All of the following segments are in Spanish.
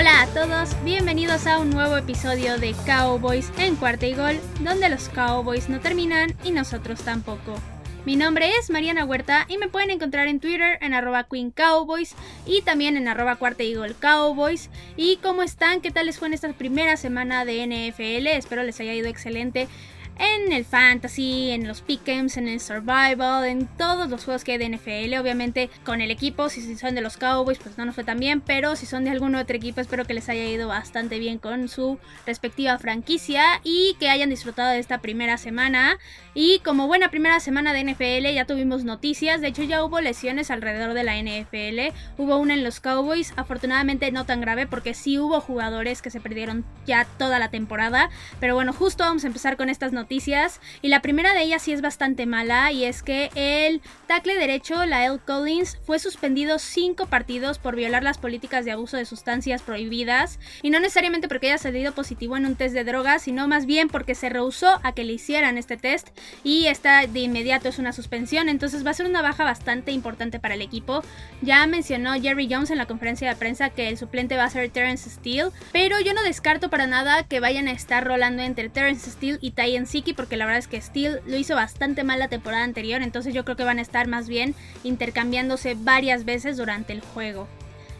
Hola a todos, bienvenidos a un nuevo episodio de Cowboys en cuarta y gol, donde los Cowboys no terminan y nosotros tampoco. Mi nombre es Mariana Huerta y me pueden encontrar en Twitter en arroba Queen Cowboys y también en arroba cuarta y gol Cowboys. ¿Y cómo están? ¿Qué tal les fue en esta primera semana de NFL? Espero les haya ido excelente en el fantasy, en los pick'ems, en el survival, en todos los juegos que hay de NFL. Obviamente con el equipo, si son de los Cowboys, pues no nos fue tan bien, pero si son de algún otro equipo, espero que les haya ido bastante bien con su respectiva franquicia y que hayan disfrutado de esta primera semana. Y como buena primera semana de NFL, ya tuvimos noticias. De hecho, ya hubo lesiones alrededor de la NFL. Hubo una en los Cowboys, afortunadamente no tan grave, porque sí hubo jugadores que se perdieron ya toda la temporada. Pero bueno, justo vamos a empezar con estas noticias y la primera de ellas sí es bastante mala y es que el tackle derecho, Lael Collins, fue suspendido cinco partidos por violar las políticas de abuso de sustancias prohibidas y no necesariamente porque haya salido positivo en un test de drogas, sino más bien porque se rehusó a que le hicieran este test y esta de inmediato es una suspensión, entonces va a ser una baja bastante importante para el equipo. Ya mencionó Jerry Jones en la conferencia de prensa que el suplente va a ser Terrence Steele, pero yo no descarto para nada que vayan a estar rolando entre Terrence Steele y Tyen porque la verdad es que Steel lo hizo bastante mal la temporada anterior, entonces yo creo que van a estar más bien intercambiándose varias veces durante el juego.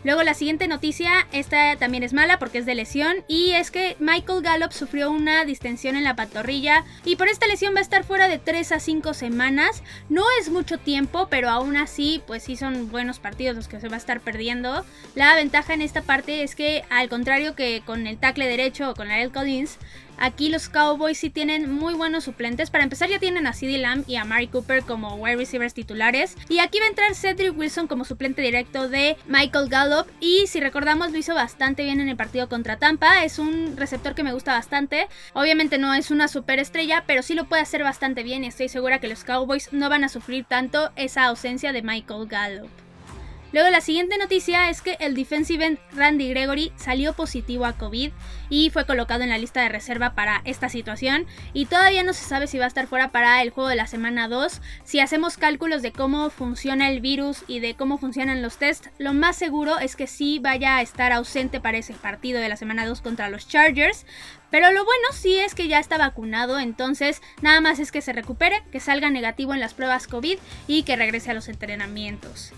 Luego la siguiente noticia, esta también es mala porque es de lesión y es que Michael Gallup sufrió una distensión en la pantorrilla y por esta lesión va a estar fuera de 3 a 5 semanas. No es mucho tiempo, pero aún así pues sí son buenos partidos los que se va a estar perdiendo. La ventaja en esta parte es que al contrario que con el tackle derecho o con la El Collins, Aquí los Cowboys sí tienen muy buenos suplentes. Para empezar ya tienen a CeeDee Lamb y a Mari Cooper como wide receivers titulares. Y aquí va a entrar Cedric Wilson como suplente directo de Michael Gallup. Y si recordamos lo hizo bastante bien en el partido contra Tampa. Es un receptor que me gusta bastante. Obviamente no es una superestrella, pero sí lo puede hacer bastante bien y estoy segura que los Cowboys no van a sufrir tanto esa ausencia de Michael Gallup. Luego la siguiente noticia es que el defensive end Randy Gregory salió positivo a COVID y fue colocado en la lista de reserva para esta situación y todavía no se sabe si va a estar fuera para el juego de la semana 2. Si hacemos cálculos de cómo funciona el virus y de cómo funcionan los tests, lo más seguro es que sí vaya a estar ausente para ese partido de la semana 2 contra los Chargers, pero lo bueno sí es que ya está vacunado, entonces nada más es que se recupere, que salga negativo en las pruebas COVID y que regrese a los entrenamientos.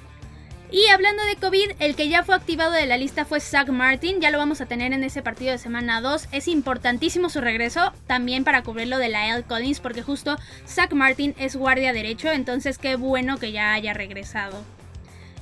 Y hablando de COVID, el que ya fue activado de la lista fue Zach Martin, ya lo vamos a tener en ese partido de semana 2. Es importantísimo su regreso, también para cubrirlo de la L. Collins, porque justo Zach Martin es guardia derecho, entonces qué bueno que ya haya regresado.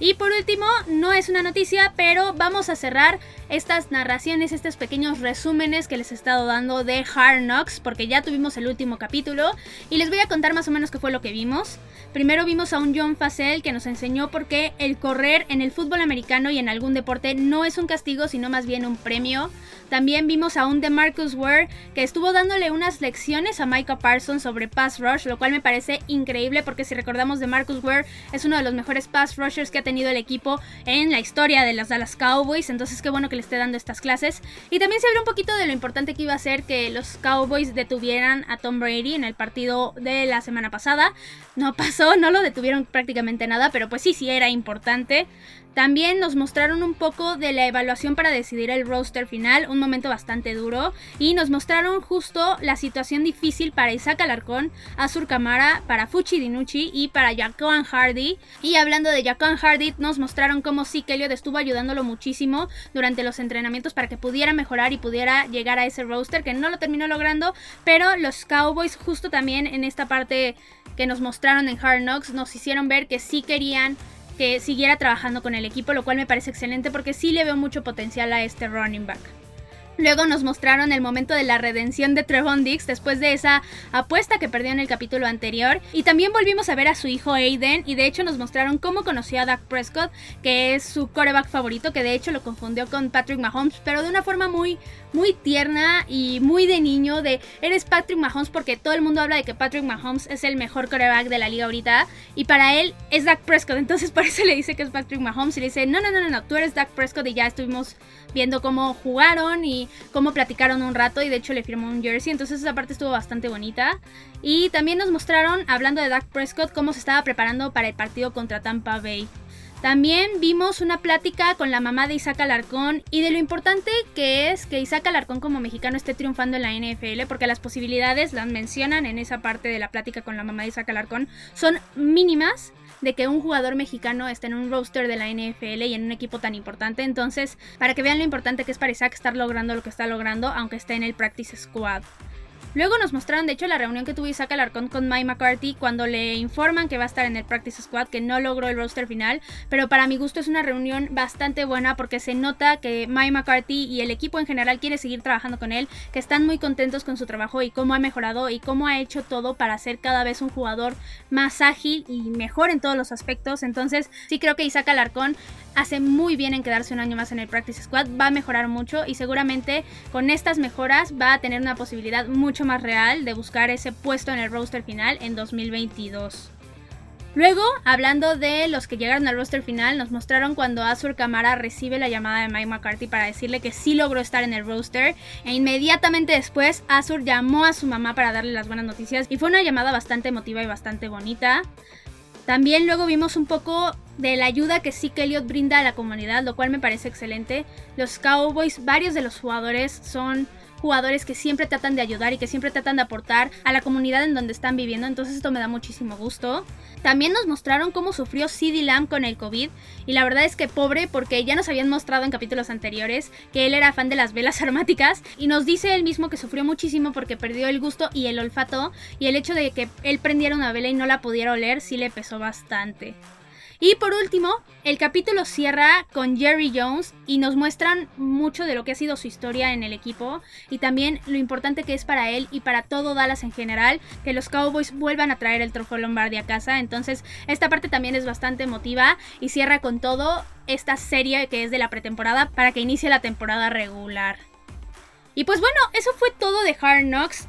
Y por último, no es una noticia, pero vamos a cerrar estas narraciones, estos pequeños resúmenes que les he estado dando de Hard Knocks, porque ya tuvimos el último capítulo y les voy a contar más o menos qué fue lo que vimos. Primero vimos a un John Facel que nos enseñó por qué el correr en el fútbol americano y en algún deporte no es un castigo, sino más bien un premio. También vimos a un DeMarcus Ware que estuvo dándole unas lecciones a Micah Parsons sobre pass rush, lo cual me parece increíble porque si recordamos DeMarcus Ware es uno de los mejores pass rushers que ha tenido el equipo en la historia de los Dallas Cowboys, entonces qué bueno que le esté dando estas clases. Y también se habló un poquito de lo importante que iba a ser que los Cowboys detuvieran a Tom Brady en el partido de la semana pasada. No pasó, no lo detuvieron prácticamente nada, pero pues sí, sí era importante. También nos mostraron un poco de la evaluación para decidir el roster final, un momento bastante duro, y nos mostraron justo la situación difícil para Isaac Alarcón, Azur Kamara, para Fuchi Dinucci y para Jacoan Hardy. Y hablando de Jacoan Hardy, nos mostraron cómo sí Elliott estuvo ayudándolo muchísimo durante los entrenamientos para que pudiera mejorar y pudiera llegar a ese roster, que no lo terminó logrando, pero los Cowboys justo también en esta parte que nos mostraron en Hard Knocks nos hicieron ver que sí querían que siguiera trabajando con el equipo, lo cual me parece excelente porque sí le veo mucho potencial a este running back. Luego nos mostraron el momento de la redención de Trevon Dix después de esa apuesta que perdió en el capítulo anterior. Y también volvimos a ver a su hijo Aiden. Y de hecho nos mostraron cómo conoció a Dak Prescott, que es su coreback favorito, que de hecho lo confundió con Patrick Mahomes, pero de una forma muy, muy tierna y muy de niño. De eres Patrick Mahomes porque todo el mundo habla de que Patrick Mahomes es el mejor coreback de la liga ahorita. Y para él es Dak Prescott. Entonces por eso le dice que es Patrick Mahomes. Y le dice, no, no, no, no, no, tú eres Dak Prescott. Y ya estuvimos viendo cómo jugaron y cómo platicaron un rato y de hecho le firmó un jersey, entonces esa parte estuvo bastante bonita. Y también nos mostraron, hablando de Dak Prescott, cómo se estaba preparando para el partido contra Tampa Bay. También vimos una plática con la mamá de Isaac Alarcón y de lo importante que es que Isaac Alarcón como mexicano esté triunfando en la NFL, porque las posibilidades, las mencionan en esa parte de la plática con la mamá de Isaac Alarcón, son mínimas de que un jugador mexicano esté en un roster de la NFL y en un equipo tan importante. Entonces, para que vean lo importante que es para Isaac estar logrando lo que está logrando, aunque esté en el practice squad. Luego nos mostraron, de hecho, la reunión que tuvo Isaac Alarcón con Mike McCarthy cuando le informan que va a estar en el Practice Squad, que no logró el roster final, pero para mi gusto es una reunión bastante buena porque se nota que Mike McCarthy y el equipo en general quiere seguir trabajando con él, que están muy contentos con su trabajo y cómo ha mejorado y cómo ha hecho todo para ser cada vez un jugador más ágil y mejor en todos los aspectos. Entonces, sí creo que Isaac Alarcón hace muy bien en quedarse un año más en el Practice Squad, va a mejorar mucho y seguramente con estas mejoras va a tener una posibilidad mucho más real de buscar ese puesto en el roster final en 2022. Luego, hablando de los que llegaron al roster final, nos mostraron cuando Azur Camara recibe la llamada de Mike McCarthy para decirle que sí logró estar en el roster. E inmediatamente después, Azur llamó a su mamá para darle las buenas noticias. Y fue una llamada bastante emotiva y bastante bonita. También luego vimos un poco de la ayuda que sí que Elliot brinda a la comunidad, lo cual me parece excelente. Los Cowboys, varios de los jugadores son jugadores que siempre tratan de ayudar y que siempre tratan de aportar a la comunidad en donde están viviendo, entonces esto me da muchísimo gusto. También nos mostraron cómo sufrió CD Lamb con el COVID y la verdad es que pobre porque ya nos habían mostrado en capítulos anteriores que él era fan de las velas aromáticas y nos dice él mismo que sufrió muchísimo porque perdió el gusto y el olfato y el hecho de que él prendiera una vela y no la pudiera oler sí le pesó bastante. Y por último, el capítulo cierra con Jerry Jones y nos muestran mucho de lo que ha sido su historia en el equipo y también lo importante que es para él y para todo Dallas en general que los Cowboys vuelvan a traer el trofeo Lombardi a casa. Entonces, esta parte también es bastante emotiva y cierra con todo esta serie que es de la pretemporada para que inicie la temporada regular. Y pues bueno, eso fue todo de Hard Knocks.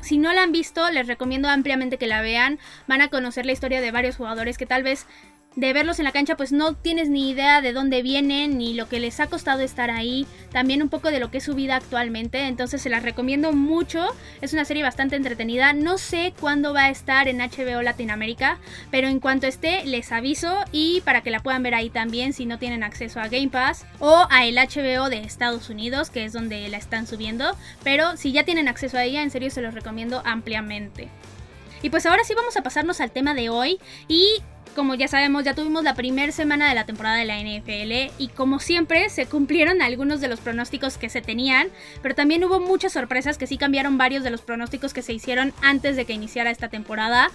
Si no la han visto, les recomiendo ampliamente que la vean. Van a conocer la historia de varios jugadores que tal vez de verlos en la cancha, pues no tienes ni idea de dónde vienen ni lo que les ha costado estar ahí, también un poco de lo que es su vida actualmente, entonces se las recomiendo mucho, es una serie bastante entretenida, no sé cuándo va a estar en HBO Latinoamérica, pero en cuanto esté les aviso y para que la puedan ver ahí también si no tienen acceso a Game Pass o a el HBO de Estados Unidos, que es donde la están subiendo, pero si ya tienen acceso a ella, en serio se los recomiendo ampliamente. Y pues ahora sí vamos a pasarnos al tema de hoy y como ya sabemos, ya tuvimos la primera semana de la temporada de la NFL y como siempre se cumplieron algunos de los pronósticos que se tenían, pero también hubo muchas sorpresas que sí cambiaron varios de los pronósticos que se hicieron antes de que iniciara esta temporada.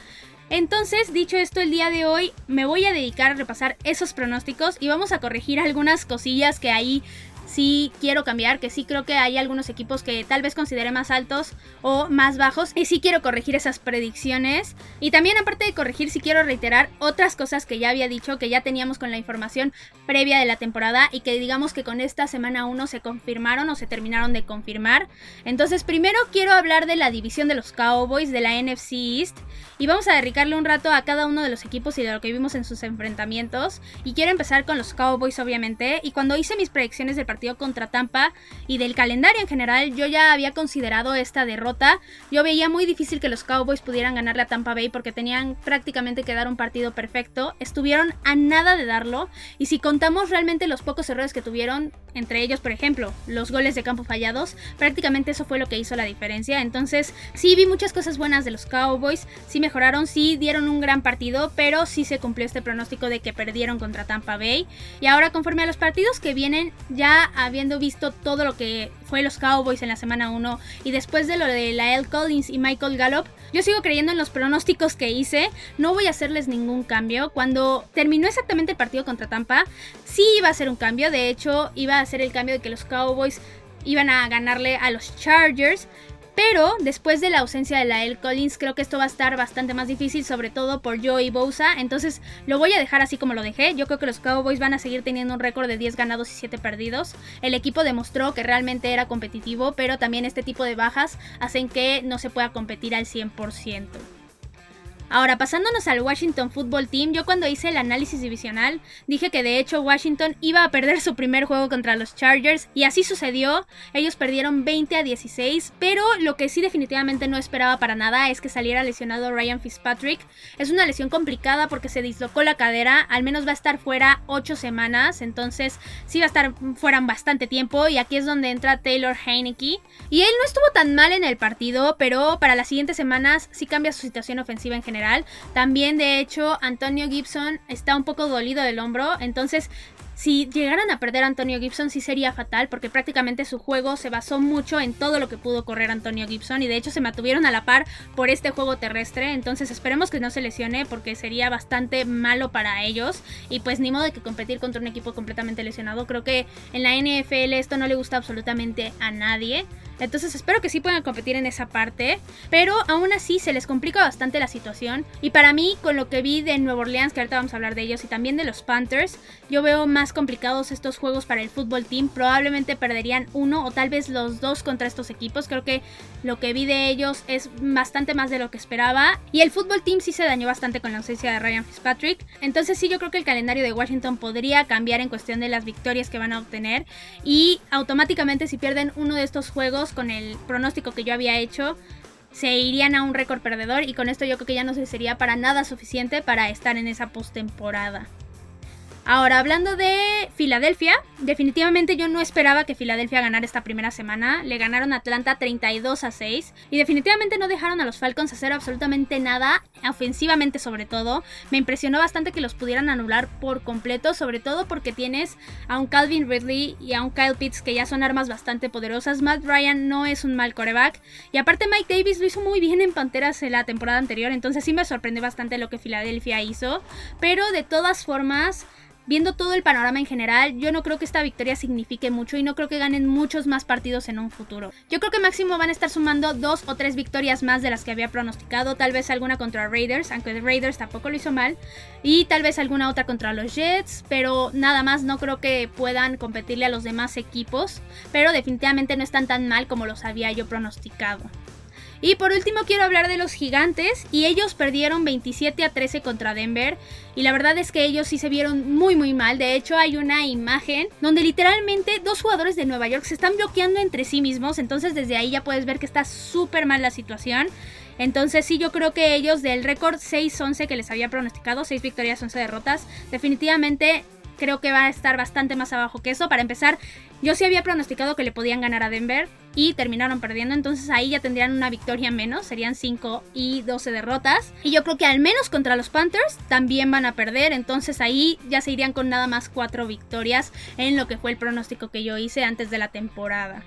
Entonces, dicho esto, el día de hoy me voy a dedicar a repasar esos pronósticos y vamos a corregir algunas cosillas que ahí sí quiero cambiar, que sí creo que hay algunos equipos que tal vez considere más altos o más bajos y sí quiero corregir esas predicciones. Y también aparte de corregir, sí quiero reiterar otras cosas que ya había dicho, que ya teníamos con la información previa de la temporada y que digamos que con esta semana 1 se confirmaron o se terminaron de confirmar. Entonces primero quiero hablar de la división de los Cowboys de la NFC East y vamos a dedicarle un rato a cada uno de los equipos y de lo que vimos en sus enfrentamientos. Y quiero empezar con los Cowboys obviamente y cuando hice mis predicciones del partido contra Tampa y del calendario en general, yo ya había considerado esta derrota. Yo veía muy difícil que los Cowboys pudieran ganarle a Tampa Bay porque tenían prácticamente que dar un partido perfecto. Estuvieron a nada de darlo y si contamos realmente los pocos errores que tuvieron, entre ellos por ejemplo los goles de campo fallados, prácticamente eso fue lo que hizo la diferencia. Entonces sí vi muchas cosas buenas de los Cowboys, sí mejoraron, sí dieron un gran partido, pero sí se cumplió este pronóstico de que perdieron contra Tampa Bay. Y ahora conforme a los partidos que vienen, ya habiendo visto todo lo que fue los Cowboys en la semana 1 y después de lo de Lael Collins y Michael Gallup, yo sigo creyendo en los pronósticos que hice, no voy a hacerles ningún cambio. Cuando terminó exactamente el partido contra Tampa, sí iba a ser un cambio, de hecho iba a ser el cambio de que los Cowboys iban a ganarle a los Chargers, pero después de la ausencia de la L. Collins, creo que esto va a estar bastante más difícil, sobre todo por Joey Bosa. Entonces lo voy a dejar así como lo dejé. Yo creo que los Cowboys van a seguir teniendo un récord de 10 ganados y 7 perdidos. El equipo demostró que realmente era competitivo, pero también este tipo de bajas hacen que no se pueda competir al 100%. Ahora, pasándonos al Washington Football Team, yo cuando hice el análisis divisional dije que de hecho Washington iba a perder su primer juego contra los Chargers y así sucedió. Ellos perdieron 20 a 16, pero lo que sí definitivamente no esperaba para nada es que saliera lesionado Ryan Fitzpatrick. Es una lesión complicada porque se dislocó la cadera, al menos va a estar fuera 8 semanas, entonces sí va a estar fuera bastante tiempo y aquí es donde entra Taylor Heineke. Y él no estuvo tan mal en el partido, pero para las siguientes semanas sí cambia su situación ofensiva en general también, de hecho, Antonio Gibson está un poco dolido del hombro, entonces si llegaran a perder a Antonio Gibson sí sería fatal porque prácticamente su juego se basó mucho en todo lo que pudo correr Antonio Gibson y de hecho se mantuvieron a la par por este juego terrestre, entonces esperemos que no se lesione porque sería bastante malo para ellos. Y pues ni modo de que competir contra un equipo completamente lesionado, creo que en la NFL esto no le gusta absolutamente a nadie. Entonces espero que sí puedan competir en esa parte. Pero aún así se les complica bastante la situación. Y para mí, con lo que vi de Nueva Orleans, que ahorita vamos a hablar de ellos, y también de los Panthers, yo veo más complicados estos juegos para el fútbol team. Probablemente perderían uno o tal vez los dos contra estos equipos. Creo que lo que vi de ellos es bastante más de lo que esperaba. Y el fútbol team sí se dañó bastante con la ausencia de Ryan Fitzpatrick. Entonces sí, yo creo que el calendario de Washington podría cambiar en cuestión de las victorias que van a obtener. Y automáticamente si pierden uno de estos juegos, con el pronóstico que yo había hecho, se irían a un récord perdedor y con esto yo creo que ya no sería para nada suficiente para estar en esa postemporada. Ahora, hablando de Filadelfia, definitivamente yo no esperaba que Filadelfia ganara esta primera semana. Le ganaron a Atlanta 32 a 6 y definitivamente no dejaron a los Falcons hacer absolutamente nada, ofensivamente sobre todo. Me impresionó bastante que los pudieran anular por completo, sobre todo porque tienes a un Calvin Ridley y a un Kyle Pitts que ya son armas bastante poderosas. Matt Ryan no es un mal coreback y aparte Mike Davis lo hizo muy bien en Panteras en la temporada anterior, entonces sí me sorprendió bastante lo que Filadelfia hizo, pero de todas formas viendo todo el panorama en general, yo no creo que esta victoria signifique mucho y no creo que ganen muchos más partidos en un futuro. Yo creo que máximo van a estar sumando dos o tres victorias más de las que había pronosticado, tal vez alguna contra Raiders, aunque Raiders tampoco lo hizo mal, y tal vez alguna otra contra los Jets, pero nada más no creo que puedan competirle a los demás equipos, pero definitivamente no están tan mal como los había yo pronosticado. Y por último quiero hablar de los gigantes y ellos perdieron 27 a 13 contra Denver y la verdad es que ellos sí se vieron muy muy mal. De hecho hay una imagen donde literalmente dos jugadores de Nueva York se están bloqueando entre sí mismos, entonces desde ahí ya puedes ver que está súper mal la situación. Entonces sí, yo creo que ellos del récord 6-11 que les había pronosticado, 6 victorias, 11 derrotas, definitivamente creo que va a estar bastante más abajo que eso. Para empezar, yo sí había pronosticado que le podían ganar a Denver y terminaron perdiendo, entonces ahí ya tendrían una victoria menos, serían 5 y 12 derrotas. Y yo creo que al menos contra los Panthers también van a perder, entonces ahí ya se irían con nada más 4 victorias en lo que fue el pronóstico que yo hice antes de la temporada.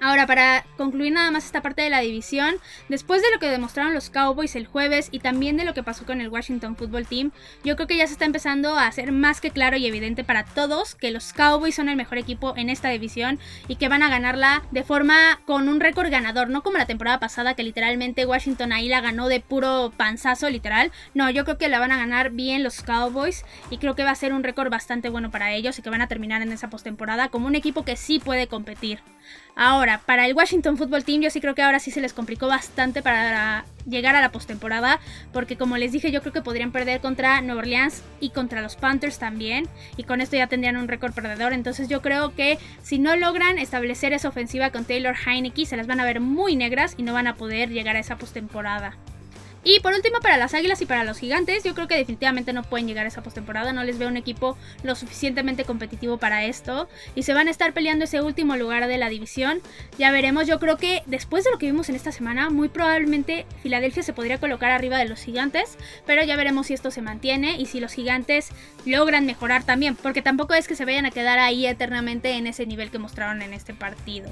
Ahora, para concluir nada más esta parte de la división, después de lo que demostraron los Cowboys el jueves y también de lo que pasó con el Washington Football Team, yo creo que ya se está empezando a hacer más que claro y evidente para todos que los Cowboys son el mejor equipo en esta división y que van a ganarla de forma con un récord ganador, no como la temporada pasada que literalmente Washington ahí la ganó de puro panzazo literal. No, yo creo que la van a ganar bien los Cowboys y creo que va a ser un récord bastante bueno para ellos y que van a terminar en esa postemporada como un equipo que sí puede competir. Ahora, para el Washington Football Team yo sí creo que ahora sí se les complicó bastante para llegar a la postemporada, porque como les dije yo creo que podrían perder contra Nueva Orleans y contra los Panthers también, y con esto ya tendrían un récord perdedor, entonces yo creo que si no logran establecer esa ofensiva con Taylor Heineke se las van a ver muy negras y no van a poder llegar a esa postemporada. Y por último, para las Águilas y para los Gigantes, yo creo que definitivamente no pueden llegar a esa postemporada. No les veo un equipo lo suficientemente competitivo para esto. Y se van a estar peleando ese último lugar de la división. Ya veremos. Yo creo que después de lo que vimos en esta semana, muy probablemente Filadelfia se podría colocar arriba de los Gigantes. Pero ya veremos si esto se mantiene y si los Gigantes logran mejorar también. Porque tampoco es que se vayan a quedar ahí eternamente en ese nivel que mostraron en este partido.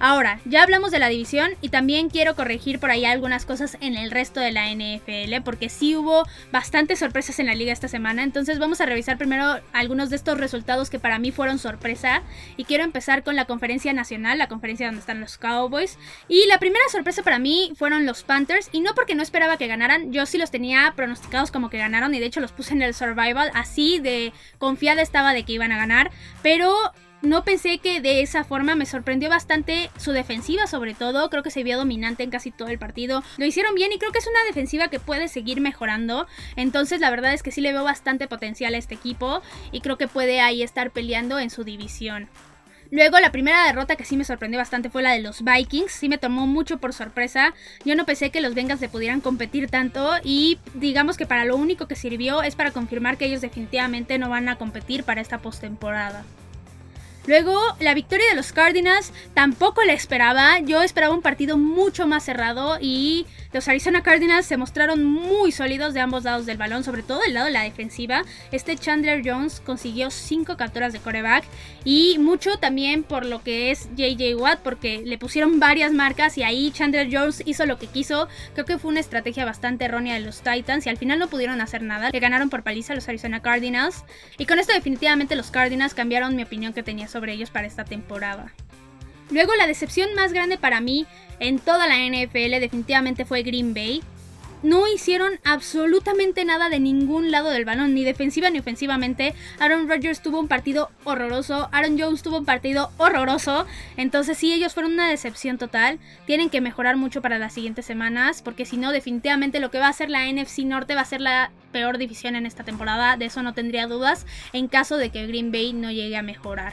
Ahora, ya hablamos de la división y también quiero corregir por ahí algunas cosas en el resto de la NFL porque sí hubo bastantes sorpresas en la liga esta semana, entonces vamos a revisar primero algunos de estos resultados que para mí fueron sorpresa. Y quiero empezar con la conferencia nacional, la conferencia donde están los Cowboys. Y la primera sorpresa para mí fueron los Panthers. Y no porque no esperaba que ganaran, yo sí los tenía pronosticados como que ganaron y de hecho los puse en el survival, así de confiada estaba de que iban a ganar, pero no pensé que de esa forma me sorprendió bastante su defensiva sobre todo, creo que se vio dominante en casi todo el partido, lo hicieron bien y creo que es una defensiva que puede seguir mejorando, entonces la verdad es que sí le veo bastante potencial a este equipo y creo que puede ahí estar peleando en su división. Luego la primera derrota que sí me sorprendió bastante fue la de los Vikings, sí me tomó mucho por sorpresa, yo no pensé que los Bengals le pudieran competir tanto y digamos que para lo único que sirvió es para confirmar que ellos definitivamente no van a competir para esta postemporada. Luego, la victoria de los Cardinals tampoco la esperaba. Yo esperaba un partido mucho más cerrado y los Arizona Cardinals se mostraron muy sólidos de ambos lados del balón, sobre todo del lado de la defensiva. Este Chandler Jones consiguió 5 capturas de coreback y mucho también por lo que es JJ Watt, porque le pusieron varias marcas y ahí Chandler Jones hizo lo que quiso. Creo que fue una estrategia bastante errónea de los Titans y al final no pudieron hacer nada. Le ganaron por paliza a los Arizona Cardinals y con esto definitivamente los Cardinals cambiaron mi opinión que tenía sobre sobre ellos para esta temporada. Luego la decepción más grande para mí en toda la NFL definitivamente fue Green Bay. No hicieron absolutamente nada de ningún lado del balón, ni defensiva ni ofensivamente. Aaron Rodgers tuvo un partido horroroso, Aaron Jones tuvo un partido horroroso. Entonces sí, ellos fueron una decepción total. Tienen que mejorar mucho para las siguientes semanas, porque si no, definitivamente lo que va a ser la NFC Norte va a ser la peor división en esta temporada. De eso no tendría dudas en caso de que Green Bay no llegue a mejorar.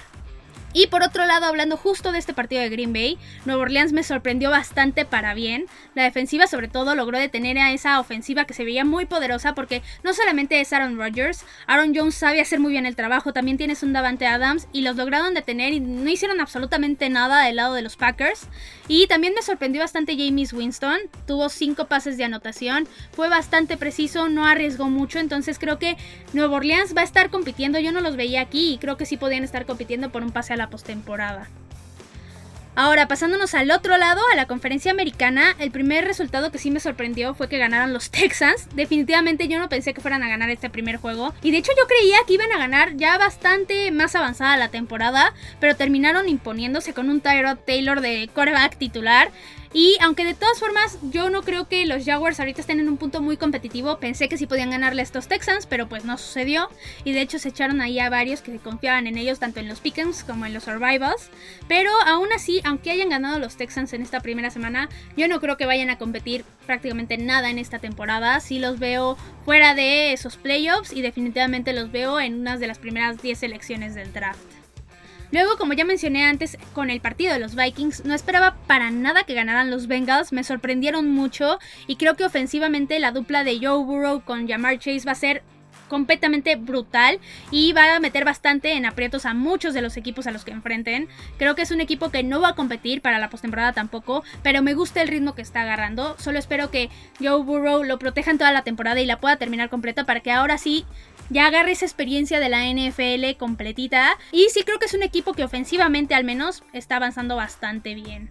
Y por otro lado, hablando justo de este partido de Green Bay, Nueva Orleans me sorprendió bastante para bien. La defensiva sobre todo logró detener a esa ofensiva que se veía muy poderosa porque no solamente es Aaron Rodgers, Aaron Jones sabe hacer muy bien el trabajo, también tienes un Davante Adams y los lograron detener y no hicieron absolutamente nada del lado de los Packers. Y también me sorprendió bastante James Winston, tuvo 5 pases de anotación, fue bastante preciso, no arriesgó mucho, entonces creo que Nueva Orleans va a estar compitiendo, yo no los veía aquí y creo que sí podían estar compitiendo por un pase a la postemporada. Ahora, pasándonos al otro lado, a la conferencia americana, el primer resultado que sí me sorprendió fue que ganaron los Texans. Definitivamente yo no pensé que fueran a ganar este primer juego. Y de hecho yo creía que iban a ganar ya bastante más avanzada la temporada, pero terminaron imponiéndose con un Tyrod Taylor de quarterback titular. Y aunque de todas formas yo no creo que los Jaguars ahorita estén en un punto muy competitivo, pensé que sí podían ganarle a estos Texans, pero pues no sucedió. Y de hecho se echaron ahí a varios que confiaban en ellos, tanto en los Pickens como en los Survivals. Pero aún así, aunque hayan ganado los Texans en esta primera semana, yo no creo que vayan a competir prácticamente nada en esta temporada. Sí los veo fuera de esos playoffs y definitivamente los veo en unas de las primeras 10 selecciones del draft. Luego, como ya mencioné antes, con el partido de los Vikings, no esperaba para nada que ganaran los Bengals, me sorprendieron mucho y creo que ofensivamente la dupla de Joe Burrow con Jamar Chase va a ser completamente brutal y va a meter bastante en aprietos a muchos de los equipos a los que enfrenten. Creo que es un equipo que no va a competir para la postemporada tampoco, pero me gusta el ritmo que está agarrando. Solo espero que Joe Burrow lo proteja en toda la temporada y la pueda terminar completa para que ahora sí ya agarre esa experiencia de la NFL completita. Y sí creo que es un equipo que ofensivamente al menos está avanzando bastante bien.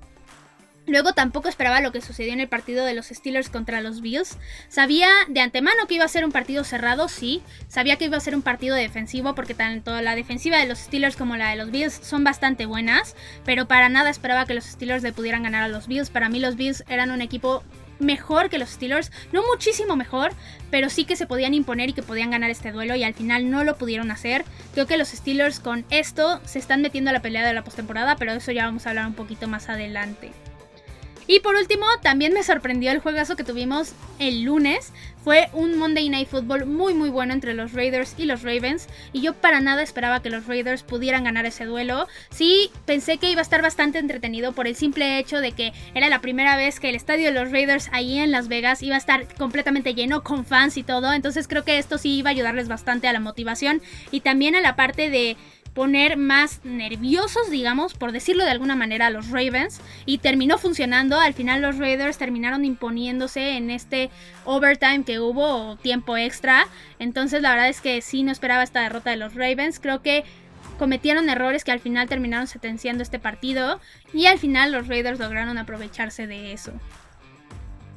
Luego tampoco esperaba lo que sucedió en el partido de los Steelers contra los Bills. Sabía de antemano que iba a ser un partido cerrado, sí. Sabía que iba a ser un partido defensivo porque tanto la defensiva de los Steelers como la de los Bills son bastante buenas. Pero para nada esperaba que los Steelers le pudieran ganar a los Bills. Para mí los Bills eran un equipo mejor que los Steelers, no muchísimo mejor, pero sí que se podían imponer y que podían ganar este duelo y al final no lo pudieron hacer. Creo que los Steelers con esto se están metiendo a la pelea de la postemporada, pero eso ya vamos a hablar un poquito más adelante. Y por último, también me sorprendió el juegazo que tuvimos el lunes. Fue un Monday Night Football muy muy bueno entre los Raiders y los Ravens. Y yo para nada esperaba que los Raiders pudieran ganar ese duelo. Sí, pensé que iba a estar bastante entretenido por el simple hecho de que era la primera vez que el estadio de los Raiders ahí en Las Vegas iba a estar completamente lleno con fans y todo. Entonces creo que esto sí iba a ayudarles bastante a la motivación y también a la parte de poner más nerviosos, digamos, por decirlo de alguna manera, a los Ravens. Y terminó funcionando. Al final los Raiders terminaron imponiéndose en este overtime que hubo, tiempo extra. Entonces la verdad es que sí no esperaba esta derrota de los Ravens. Creo que cometieron errores que al final terminaron sentenciando este partido. Y al final los Raiders lograron aprovecharse de eso.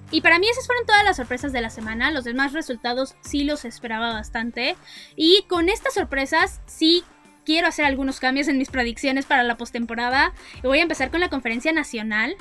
Y para mí esas fueron todas las sorpresas de la semana. Los demás resultados sí los esperaba bastante. Y con estas sorpresas sí quiero hacer algunos cambios en mis predicciones para la postemporada. Y voy a empezar con la conferencia nacional.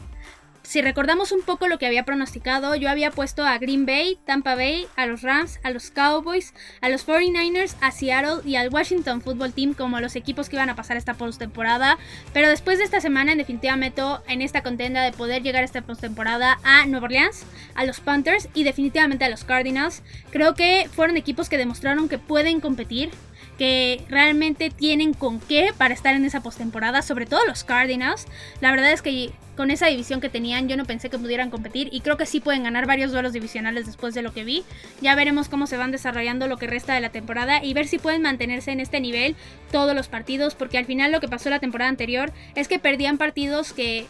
si recordamos un poco lo que había pronosticado, yo había puesto a Green Bay, Tampa Bay, a los Rams, a los Cowboys, a los 49ers, a Seattle y al Washington Football Team como los equipos que iban a pasar esta postemporada. Pero después de esta semana, en definitiva meto en esta contenda de poder llegar a esta postemporada a Nueva Orleans, a los Panthers y definitivamente a los Cardinals. Creo que fueron equipos que demostraron que pueden competir que realmente tienen con qué para estar en esa postemporada, sobre todo los Cardinals. La verdad es que con esa división que tenían yo no pensé que pudieran competir y creo que sí pueden ganar varios duelos divisionales después de lo que vi. Ya veremos cómo se van desarrollando lo que resta de la temporada y ver si pueden mantenerse en este nivel todos los partidos, porque al final lo que pasó la temporada anterior es que perdían partidos que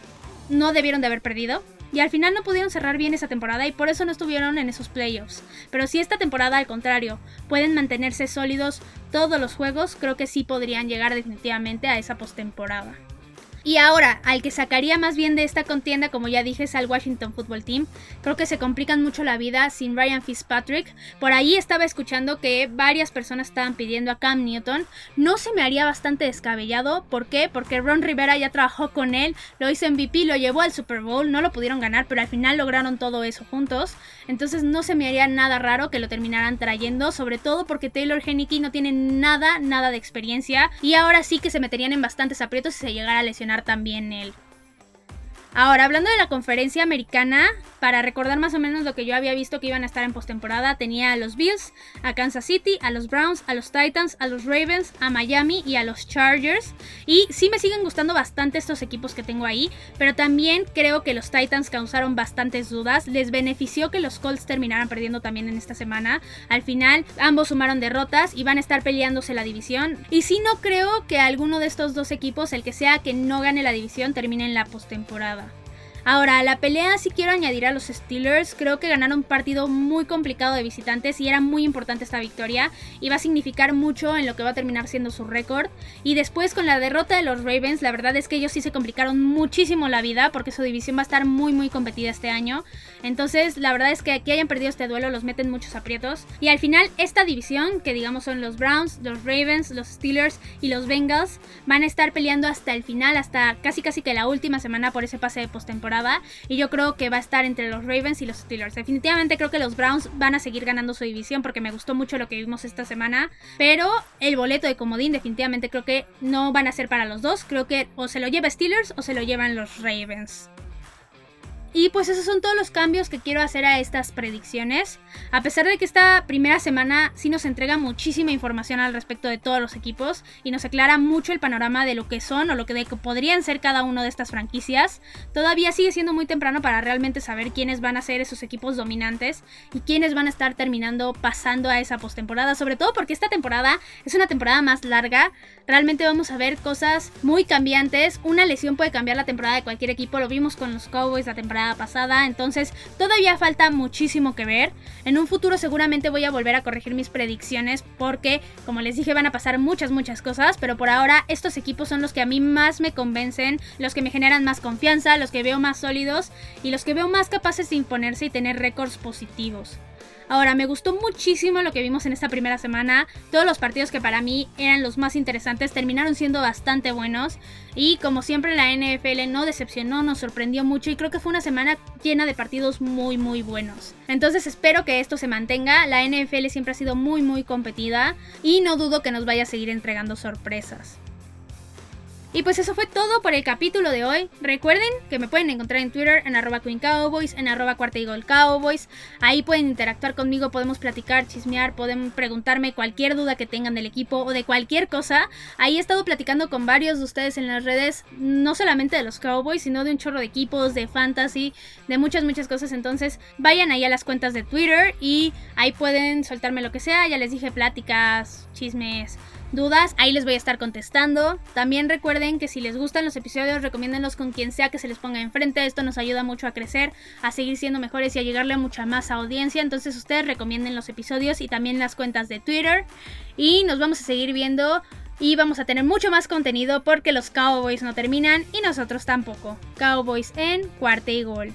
no debieron de haber perdido y al final no pudieron cerrar bien esa temporada y por eso no estuvieron en esos playoffs. Pero si esta temporada al contrario pueden mantenerse sólidos todos los juegos, creo que sí podrían llegar definitivamente a esa postemporada. Y ahora, al que sacaría más bien de esta contienda, como ya dije, es al Washington Football Team. Creo que se complican mucho la vida sin Ryan Fitzpatrick. Por ahí estaba escuchando que varias personas estaban pidiendo a Cam Newton. No se me haría bastante descabellado. ¿Por qué? Porque Ron Rivera ya trabajó con él, lo hizo MVP, lo llevó al Super Bowl, no lo pudieron ganar, pero al final lograron todo eso juntos. Entonces no se me haría nada raro que lo terminaran trayendo, sobre todo porque Taylor Henneke no tiene nada, nada de experiencia. Y ahora sí que se meterían en bastantes aprietos si se llegara a lesionar también él. Ahora, hablando de la conferencia americana, para recordar más o menos lo que yo había visto que iban a estar en postemporada, tenía a los Bills, a Kansas City, a los Browns, a los Titans, a los Ravens, a Miami y a los Chargers. Y sí me siguen gustando bastante estos equipos que tengo ahí, pero también creo que los Titans causaron bastantes dudas. Les benefició que los Colts terminaran perdiendo también en esta semana. Al final, ambos sumaron derrotas y van a estar peleándose la división. Y sí no creo que alguno de estos dos equipos, el que sea que no gane la división, termine en la postemporada. Ahora, la pelea sí quiero añadir a los Steelers. Creo que ganaron un partido muy complicado de visitantes y era muy importante esta victoria. Y va a significar mucho en lo que va a terminar siendo su récord. Y después con la derrota de los Ravens, la verdad es que ellos sí se complicaron muchísimo la vida porque su división va a estar muy muy competida este año. Entonces, la verdad es que aquí hayan perdido este duelo los meten muchos aprietos. Y al final, esta división, que digamos son los Browns, los Ravens, los Steelers y los Bengals, van a estar peleando hasta el final, hasta casi casi que la última semana por ese pase de postemporada y yo creo que va a estar entre los Ravens y los Steelers. Definitivamente creo que los Browns van a seguir ganando su división porque me gustó mucho lo que vimos esta semana, pero el boleto de comodín definitivamente creo que no van a ser para los dos. Creo que o se lo lleva Steelers o se lo llevan los Ravens. Y pues esos son todos los cambios que quiero hacer a estas predicciones. A pesar de que esta primera semana sí nos entrega muchísima información al respecto de todos los equipos y nos aclara mucho el panorama de lo que son o lo que, podrían ser cada uno de estas franquicias, todavía sigue siendo muy temprano para realmente saber quiénes van a ser esos equipos dominantes y quiénes van a estar terminando pasando a esa postemporada, sobre todo porque esta temporada es una temporada más larga. Realmente vamos a ver cosas muy cambiantes. Una lesión puede cambiar la temporada de cualquier equipo, lo vimos con los Cowboys la temporada pasada, entonces todavía falta muchísimo que ver. En un futuro seguramente voy a volver a corregir mis predicciones porque, como les dije, van a pasar muchas, muchas cosas, pero por ahora estos equipos son los que a mí más me convencen, los que me generan más confianza, los que veo más sólidos y los que veo más capaces de imponerse y tener récords positivos. Ahora, me gustó muchísimo lo que vimos en esta primera semana. Todos los partidos que para mí eran los más interesantes terminaron siendo bastante buenos. Y como siempre la NFL no decepcionó, nos sorprendió mucho y creo que fue una semana llena de partidos muy muy buenos. Entonces espero que esto se mantenga. La NFL siempre ha sido muy muy competida y no dudo que nos vaya a seguir entregando sorpresas. Y pues eso fue todo por el capítulo de hoy. Recuerden que me pueden encontrar en Twitter en arroba Queen Cowboys, en arroba Cuarta Cowboys. Ahí pueden interactuar conmigo, podemos platicar, chismear, pueden preguntarme cualquier duda que tengan del equipo o de cualquier cosa. Ahí he estado platicando con varios de ustedes en las redes, no solamente de los Cowboys, sino de un chorro de equipos, de fantasy, de muchas, muchas cosas. Entonces vayan ahí a las cuentas de Twitter y ahí pueden soltarme lo que sea. Ya les dije pláticas, chismes dudas, ahí les voy a estar contestando. También recuerden que si les gustan los episodios, recomiéndenlos con quien sea que se les ponga enfrente. Esto nos ayuda mucho a crecer, a seguir siendo mejores y a llegarle a mucha más audiencia. Entonces ustedes recomienden los episodios y también las cuentas de Twitter. Y nos vamos a seguir viendo y vamos a tener mucho más contenido porque los Cowboys no terminan y nosotros tampoco. Cowboys en cuarta y gol.